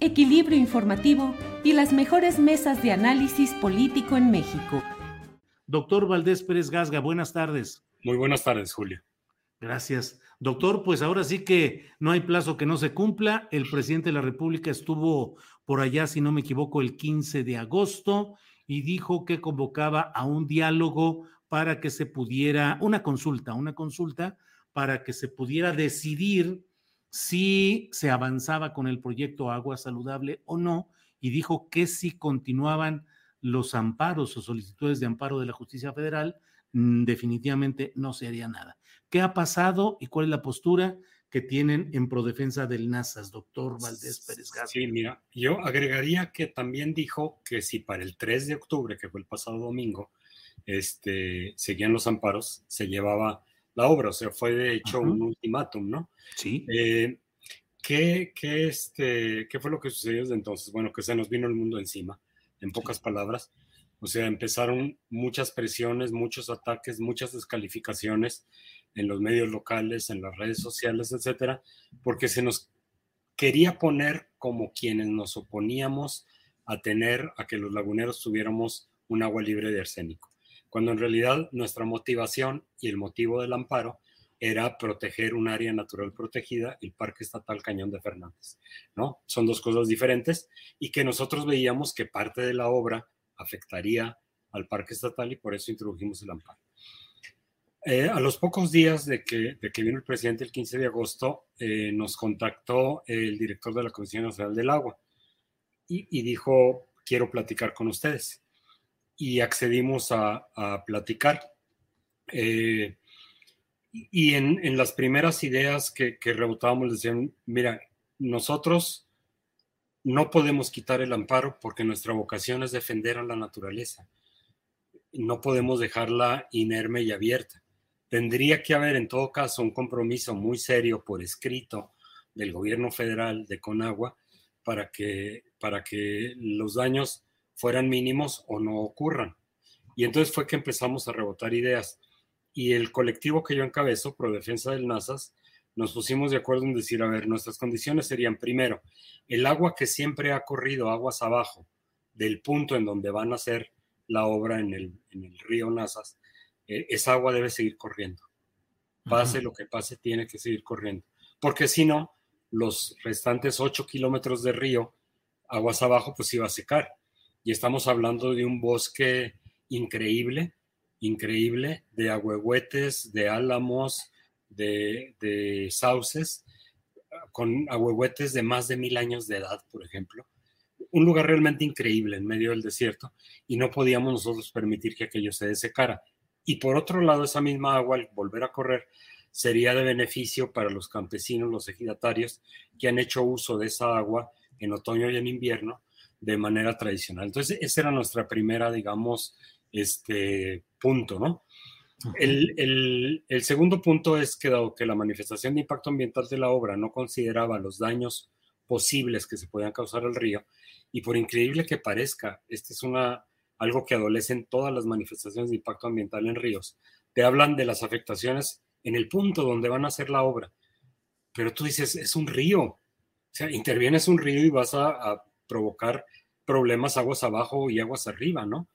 equilibrio informativo y las mejores mesas de análisis político en México. Doctor Valdés Pérez Gasga, buenas tardes. Muy buenas tardes, Julio. Gracias. Doctor, pues ahora sí que no hay plazo que no se cumpla. El presidente de la República estuvo por allá, si no me equivoco, el 15 de agosto y dijo que convocaba a un diálogo para que se pudiera, una consulta, una consulta para que se pudiera decidir si se avanzaba con el proyecto Agua Saludable o no, y dijo que si continuaban los amparos o solicitudes de amparo de la justicia federal, mm, definitivamente no se haría nada. ¿Qué ha pasado y cuál es la postura que tienen en prodefensa del NASAS, doctor Valdés Pérez Gaza? Sí, mira, yo agregaría que también dijo que si para el 3 de octubre, que fue el pasado domingo, este, seguían los amparos, se llevaba la obra, o sea, fue de hecho un ultimátum, ¿no? Sí. Eh, ¿qué, qué, este, ¿Qué fue lo que sucedió desde entonces? Bueno, que se nos vino el mundo encima, en pocas palabras. O sea, empezaron muchas presiones, muchos ataques, muchas descalificaciones en los medios locales, en las redes sociales, etcétera, porque se nos quería poner como quienes nos oponíamos a tener, a que los laguneros tuviéramos un agua libre de arsénico cuando en realidad nuestra motivación y el motivo del amparo era proteger un área natural protegida, el Parque Estatal Cañón de Fernández, ¿no? Son dos cosas diferentes y que nosotros veíamos que parte de la obra afectaría al Parque Estatal y por eso introdujimos el amparo. Eh, a los pocos días de que, de que, vino el presidente el 15 de agosto, eh, nos contactó el director de la Comisión Nacional del Agua y, y dijo, quiero platicar con ustedes y accedimos a, platicar. Eh, y en, las primeras ideas que, que rebotábamos decían, mira, nosotros no podemos quitar el amparo porque nuestra vocación es defender a la naturaleza. No podemos dejarla inerme y abierta. Tendría que haber en todo caso un compromiso muy serio por escrito del gobierno federal de Conagua para que, para que los daños fueran mínimos o no ocurran. Y entonces fue que empezamos a rebotar ideas. Y el colectivo que yo encabezo, Pro Defensa del NASAS, nos pusimos de acuerdo en decir, a ver, nuestras condiciones serían, primero, el agua que siempre ha corrido aguas abajo del punto en donde van a hacer la obra en el, río Nazas, eh, esa agua debe seguir corriendo. Pase lo que pase, tiene que seguir corriendo. Porque si no, los restantes 8 kilómetros de río, aguas abajo, pues iba a secar y estamos hablando de un bosque increíble, increíble, de ahuehuetes, de álamos, de, sauces, con ahuehuetes de más de mil años de edad, por ejemplo. Un lugar realmente increíble en medio del desierto y no podíamos nosotros permitir que aquello se desecara. Y por otro lado, esa misma agua, al volver a correr, sería de beneficio para los campesinos, los ejidatarios, que han hecho uso de esa agua en otoño y en invierno de manera tradicional. Entonces, esa era nuestra primera, digamos, este punto, ¿no? El, segundo punto es que dado que la manifestación de impacto ambiental de la obra no consideraba los daños posibles que se podían causar al río. Y por increíble que parezca, este es una, algo que adolecen todas las manifestaciones de impacto ambiental en ríos. Te hablan de las afectaciones en el punto donde van a hacer la obra. Pero tú dices, es un río. O sea, intervienes un río y vas a, a provocar problemas aguas abajo y aguas arriba, ¿no?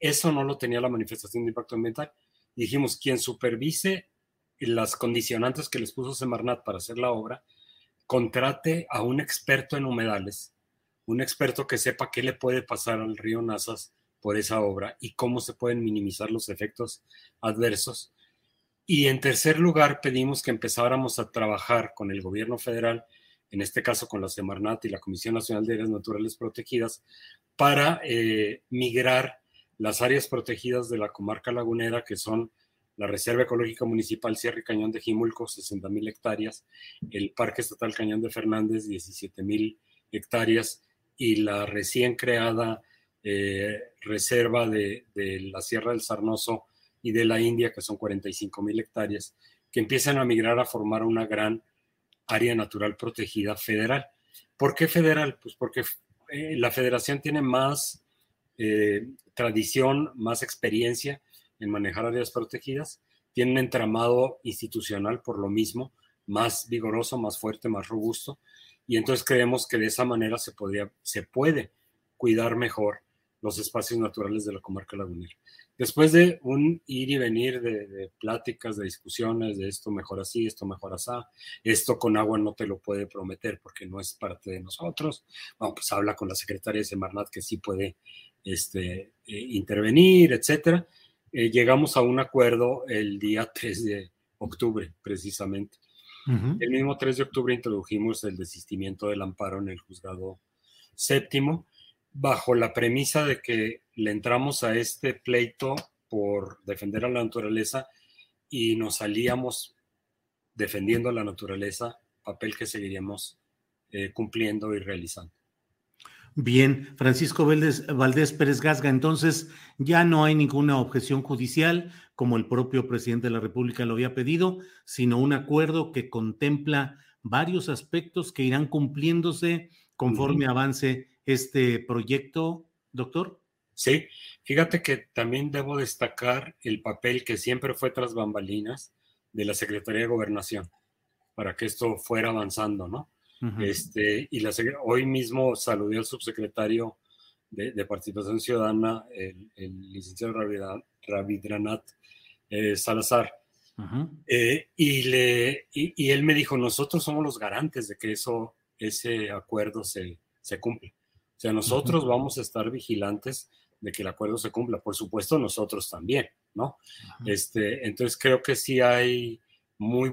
Eso no lo tenía la manifestación de impacto ambiental. dijimos, quien supervise las condicionantes que les puso Semarnat para hacer la obra, contrate a un experto en humedales, un experto que sepa qué le puede pasar al río Nazas por esa obra y cómo se pueden minimizar los efectos adversos. Y en tercer lugar, pedimos que empezáramos a trabajar con el gobierno federal, en este caso con la Semarnat y la Comisión Nacional de Áreas Naturales Protegidas, para eh, migrar las áreas protegidas de la comarca lagunera, que son la Reserva Ecológica Municipal Sierra y Cañón de Jimulco, 60 mil hectáreas, el Parque Estatal Cañón de Fernández, 17 mil hectáreas, y la recién creada eh, Reserva de, de, la Sierra del Sarnoso y de la India, que son 45 mil hectáreas, que empiezan a migrar a formar una gran área natural protegida federal. ¿Por qué federal? Pues porque eh, la federación tiene más eh, tradición, más experiencia en manejar áreas protegidas, tiene un entramado institucional por lo mismo, más vigoroso, más fuerte, más robusto, y entonces creemos que de esa manera se, podría, se puede cuidar mejor los espacios naturales de la comarca lagunera. Después de un ir y venir de, de, pláticas, de discusiones, de esto mejor así, esto mejor así, esto con agua no te lo puede prometer porque no es parte de nosotros. Bueno, pues habla con la secretaria de Semarnat que sí puede este, eh, intervenir, etcétera. Eh, llegamos a un acuerdo el día 3 de octubre, precisamente. Uh -huh. El mismo 3 de octubre introdujimos el desistimiento del amparo en el juzgado séptimo, bajo la premisa de que le entramos a este pleito por defender a la naturaleza y nos salíamos defendiendo a la naturaleza, papel que seguiríamos eh, cumpliendo y realizando. Bien, Francisco Valdés, Valdés, Pérez Gasga, entonces ya no hay ninguna objeción judicial, como el propio presidente de la República lo había pedido, sino un acuerdo que contempla varios aspectos que irán cumpliéndose conforme uh -huh. avance este proyecto, doctor. Sí, fíjate que también debo destacar el papel que siempre fue tras bambalinas de la Secretaría de Gobernación para que esto fuera avanzando, ¿no? Uh -huh. este, y la, hoy mismo saludé al subsecretario de, de Participación Ciudadana, el, el licenciado Ravidranat eh, Salazar, uh -huh. eh, y, le, y, y, él me dijo, nosotros somos los garantes de que eso, ese acuerdo se, se cumple. O sea, nosotros uh -huh. vamos a estar vigilantes de que el acuerdo se cumpla. Por supuesto, nosotros también, ¿no? Uh -huh. este, entonces creo que sí hay muy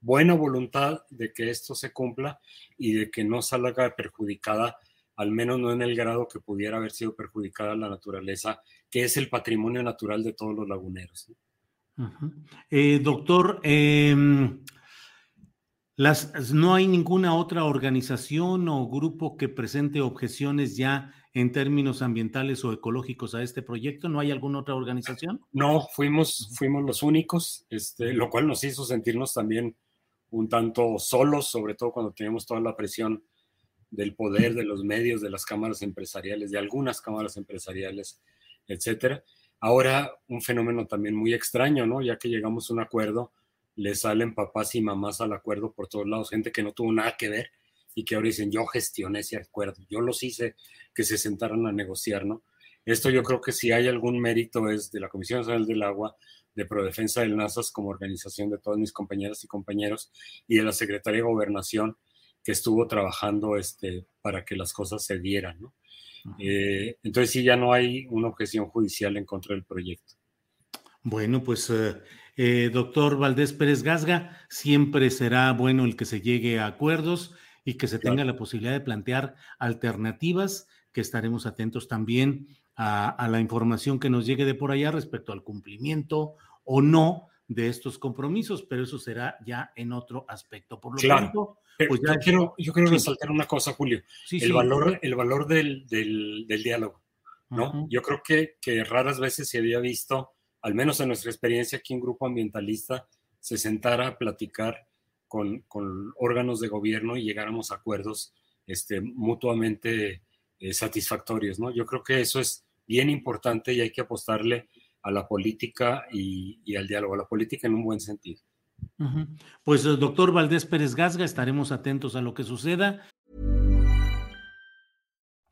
buena voluntad de que esto se cumpla y de que no salga perjudicada, al menos no en el grado que pudiera haber sido perjudicada la naturaleza, que es el patrimonio natural de todos los laguneros. Uh -huh. eh, doctor, eh, las, ¿no hay ninguna otra organización o grupo que presente objeciones ya en términos ambientales o ecológicos a este proyecto? ¿No hay alguna otra organización? No, fuimos, fuimos los únicos, este, lo cual nos hizo sentirnos también un tanto solos, sobre todo cuando tenemos toda la presión del poder, de los medios, de las cámaras empresariales, de algunas cámaras empresariales, etcétera. Ahora, un fenómeno también muy extraño, ¿no? Ya que llegamos a un acuerdo, le salen papás y mamás al acuerdo por todos lados, gente que no tuvo nada que ver y que ahora dicen, yo gestioné ese acuerdo, yo los hice que se sentaran a negociar, ¿no? Esto yo creo que si hay algún mérito es de la Comisión Nacional del Agua, de Prodefensa del NASAS como organización de todas mis compañeras y compañeros y de la Secretaría de Gobernación que estuvo trabajando este, para que las cosas se dieran. ¿no? Eh, entonces sí, ya no hay una objeción judicial en contra del proyecto. Bueno, pues eh, eh, doctor Valdés Pérez Gasga, siempre será bueno el que se llegue a acuerdos y que se claro. tenga la posibilidad de plantear alternativas, que estaremos atentos también a, a, la información que nos llegue de por allá respecto al cumplimiento o no de estos compromisos, pero eso será ya en otro aspecto. Por lo claro. tanto, pues ya... yo quiero, yo quiero sí. resaltar una cosa, Julio, sí, el, sí. Valor, el valor del, del, del diálogo, ¿no? Uh -huh. Yo creo que, que raras veces se había visto, al menos en nuestra experiencia aquí en Grupo Ambientalista, se sentara a platicar con, con órganos de gobierno y llegáramos a acuerdos este, mutuamente eh, satisfactorios, ¿no? Yo creo que eso es bien importante y hay que apostarle a la política y, al diálogo, a la política en un buen sentido. Pues doctor Valdés Pérez Gasga, estaremos atentos a lo que suceda.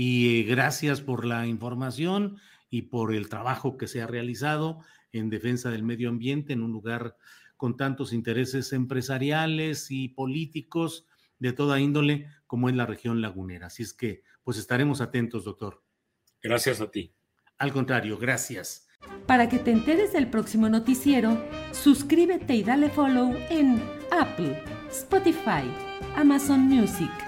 y gracias por la información y por el trabajo que se ha realizado en defensa del medio ambiente en un lugar con tantos intereses empresariales y políticos de toda índole como es la región lagunera. Así es que, pues estaremos atentos, doctor. Gracias a ti. Al contrario, gracias. Para que te enteres del próximo noticiero, suscríbete y dale follow en Apple, Spotify, Amazon Music.